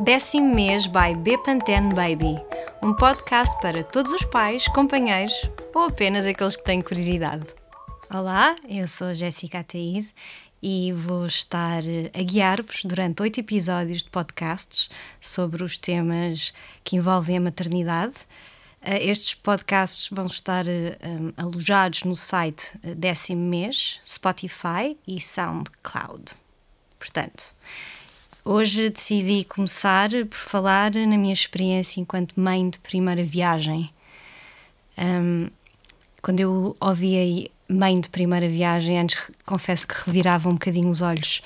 Décimo mês by Bepantene Baby, um podcast para todos os pais, companheiros ou apenas aqueles que têm curiosidade. Olá, eu sou Jéssica Ataíde e vou estar a guiar-vos durante oito episódios de podcasts sobre os temas que envolvem a maternidade. Eh, estes podcasts vão estar um, alojados no site eh, Décimo Mês, Spotify e SoundCloud. Portanto, Hoje decidi começar por falar na minha experiência enquanto mãe de primeira viagem. Um, quando eu ouvia mãe de primeira viagem, antes confesso que revirava um bocadinho os olhos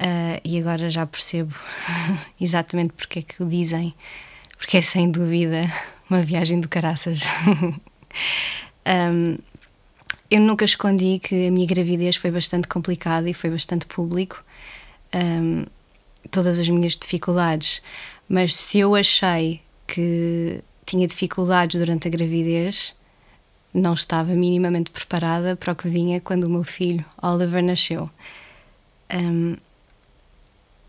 uh, e agora já percebo exatamente porque é que o dizem, porque é sem dúvida uma viagem do caraças. um, eu nunca escondi que a minha gravidez foi bastante complicada e foi bastante público. Um, todas as minhas dificuldades, mas se eu achei que tinha dificuldades durante a gravidez, não estava minimamente preparada para o que vinha quando o meu filho Oliver nasceu. Um,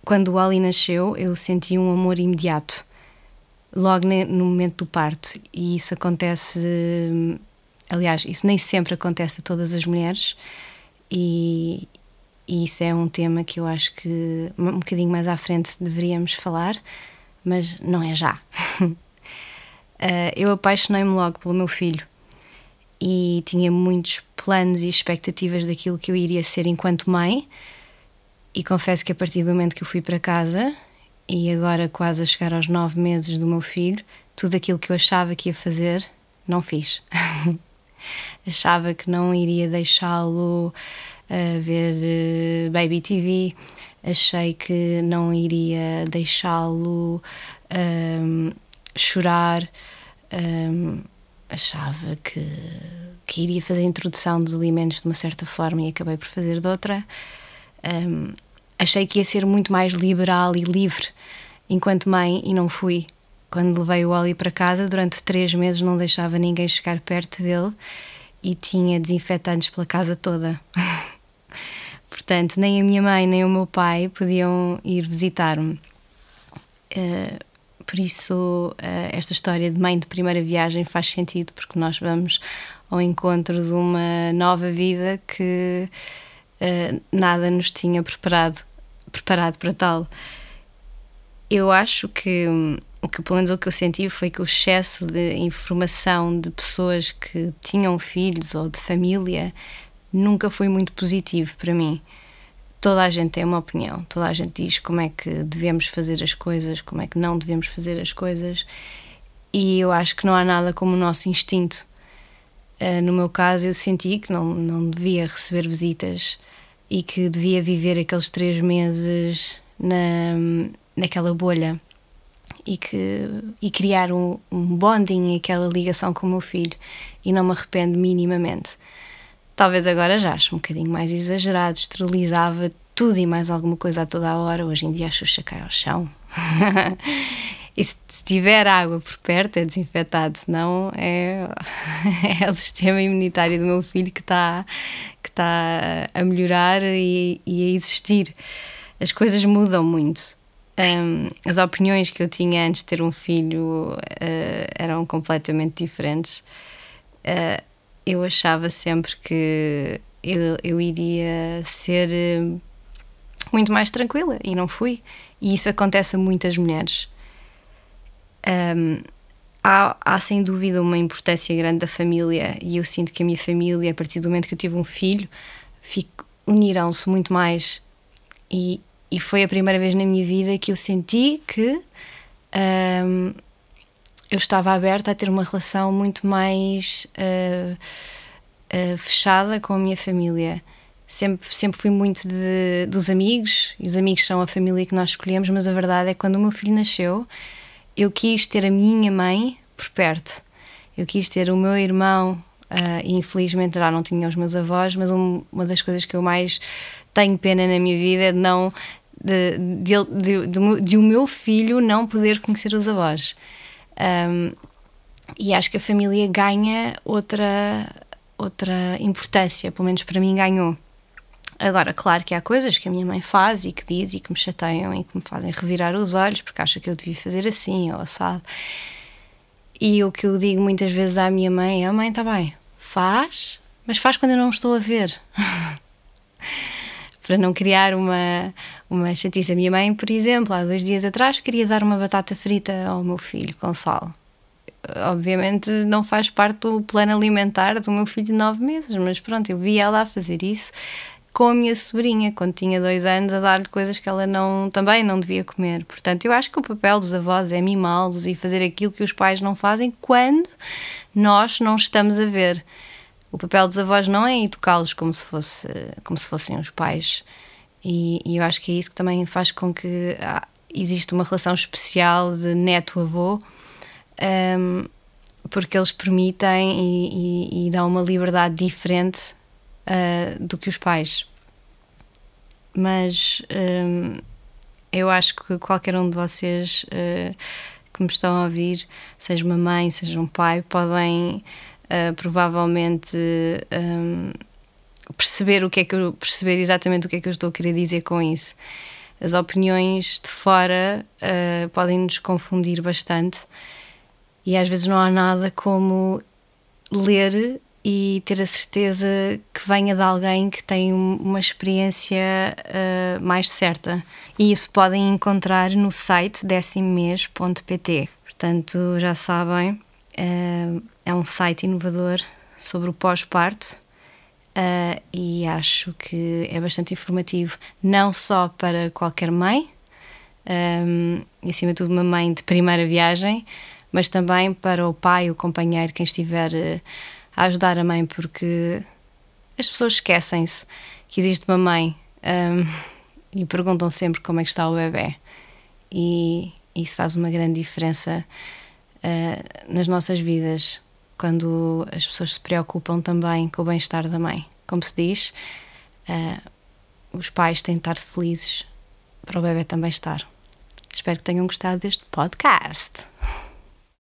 quando o Ali nasceu, eu senti um amor imediato, logo no momento do parto, e isso acontece. Aliás, isso nem sempre acontece a todas as mulheres, e, e isso é um tema que eu acho que um bocadinho mais à frente deveríamos falar, mas não é já. uh, eu apaixonei-me logo pelo meu filho e tinha muitos planos e expectativas daquilo que eu iria ser enquanto mãe. E confesso que a partir do momento que eu fui para casa e agora quase a chegar aos nove meses do meu filho, tudo aquilo que eu achava que ia fazer, não fiz. achava que não iria deixá-lo a ver uh, Baby TV, achei que não iria deixá-lo um, chorar, um, achava que, que iria fazer a introdução dos alimentos de uma certa forma e acabei por fazer de outra. Um, achei que ia ser muito mais liberal e livre enquanto mãe e não fui. Quando levei o Oli para casa, durante três meses não deixava ninguém chegar perto dele e tinha desinfetantes pela casa toda. Portanto, nem a minha mãe nem o meu pai podiam ir visitar-me. Uh, por isso, uh, esta história de mãe de primeira viagem faz sentido, porque nós vamos ao encontro de uma nova vida que uh, nada nos tinha preparado, preparado para tal. Eu acho que o que pelo menos o que eu senti foi que o excesso de informação de pessoas que tinham filhos ou de família nunca foi muito positivo para mim. Toda a gente tem uma opinião, toda a gente diz como é que devemos fazer as coisas, como é que não devemos fazer as coisas, e eu acho que não há nada como o nosso instinto. Uh, no meu caso, eu senti que não, não devia receber visitas e que devia viver aqueles três meses na, naquela bolha e, que, e criar um, um bonding, aquela ligação com o meu filho, e não me arrependo minimamente. Talvez agora já acho um bocadinho mais exagerado, esterilizava tudo e mais alguma coisa a toda a hora. Hoje em dia a Xuxa cai ao chão. e se tiver água por perto é desinfetado, senão é, é o sistema imunitário do meu filho que está que tá a melhorar e, e a existir. As coisas mudam muito. Um, as opiniões que eu tinha antes de ter um filho uh, eram completamente diferentes. Uh, eu achava sempre que eu, eu iria ser eh, muito mais tranquila e não fui. E isso acontece a muitas mulheres. Um, há, há sem dúvida uma importância grande da família e eu sinto que a minha família, a partir do momento que eu tive um filho, uniram-se muito mais. E, e foi a primeira vez na minha vida que eu senti que um, eu estava aberta a ter uma relação muito mais uh, uh, fechada com a minha família. Sempre, sempre fui muito de, dos amigos, e os amigos são a família que nós escolhemos, mas a verdade é que quando o meu filho nasceu, eu quis ter a minha mãe por perto. Eu quis ter o meu irmão, uh, e infelizmente já não tinha os meus avós, mas um, uma das coisas que eu mais tenho pena na minha vida é de não. De, de, de, de, o meu filho não poder conhecer os avós. Um, e acho que a família ganha outra, outra importância, pelo menos para mim ganhou. Agora, claro que há coisas que a minha mãe faz e que diz e que me chateiam e que me fazem revirar os olhos porque acha que eu devia fazer assim ou assado. E o que eu digo muitas vezes à minha mãe é: a mãe, está bem, faz, mas faz quando eu não estou a ver. Para não criar uma, uma chatice. A minha mãe, por exemplo, há dois dias atrás, queria dar uma batata frita ao meu filho com sal. Obviamente não faz parte do plano alimentar do meu filho de nove meses, mas pronto, eu vi ela a fazer isso com a minha sobrinha, quando tinha dois anos, a dar-lhe coisas que ela não, também não devia comer. Portanto, eu acho que o papel dos avós é mimá-los e fazer aquilo que os pais não fazem quando nós não estamos a ver. O papel dos avós não é educá-los como se fosse como se fossem os pais. E, e, eu acho que é isso que também faz com que ah, exista uma relação especial de neto-avô, um, porque eles permitem e, e, e dão uma liberdade diferente uh, do que os pais. Mas um, eu acho que qualquer um de vocês uh, que me estão a ouvir, seja uma mãe, seja um pai, podem uh, provavelmente um, perceber o que é que eu, perceber exatamente o que é que eu estou a querer dizer com isso. As opiniões de fora uh, podem nos confundir bastante e às vezes não há nada como ler e ter a certeza que venha de alguém que tem uma experiência uh, mais certa. E isso podem encontrar no site decimmês.pt. Portanto, já sabem, uh, é um site inovador sobre o pós-parto. Uh, e acho que é bastante informativo, não só para qualquer mãe, um, e acima de tudo uma mãe de primeira viagem, mas também para o pai, o companheiro, quem estiver a ajudar a mãe, porque as pessoas esquecem-se que existe uma mãe um, e perguntam sempre como é que está o bebê. E isso faz uma grande diferença uh, nas nossas vidas quando as pessoas se preocupam também com o bem-estar da mãe. Como se diz, uh, os pais têm de estar felizes para o bebê também estar. Espero que tenham gostado deste podcast.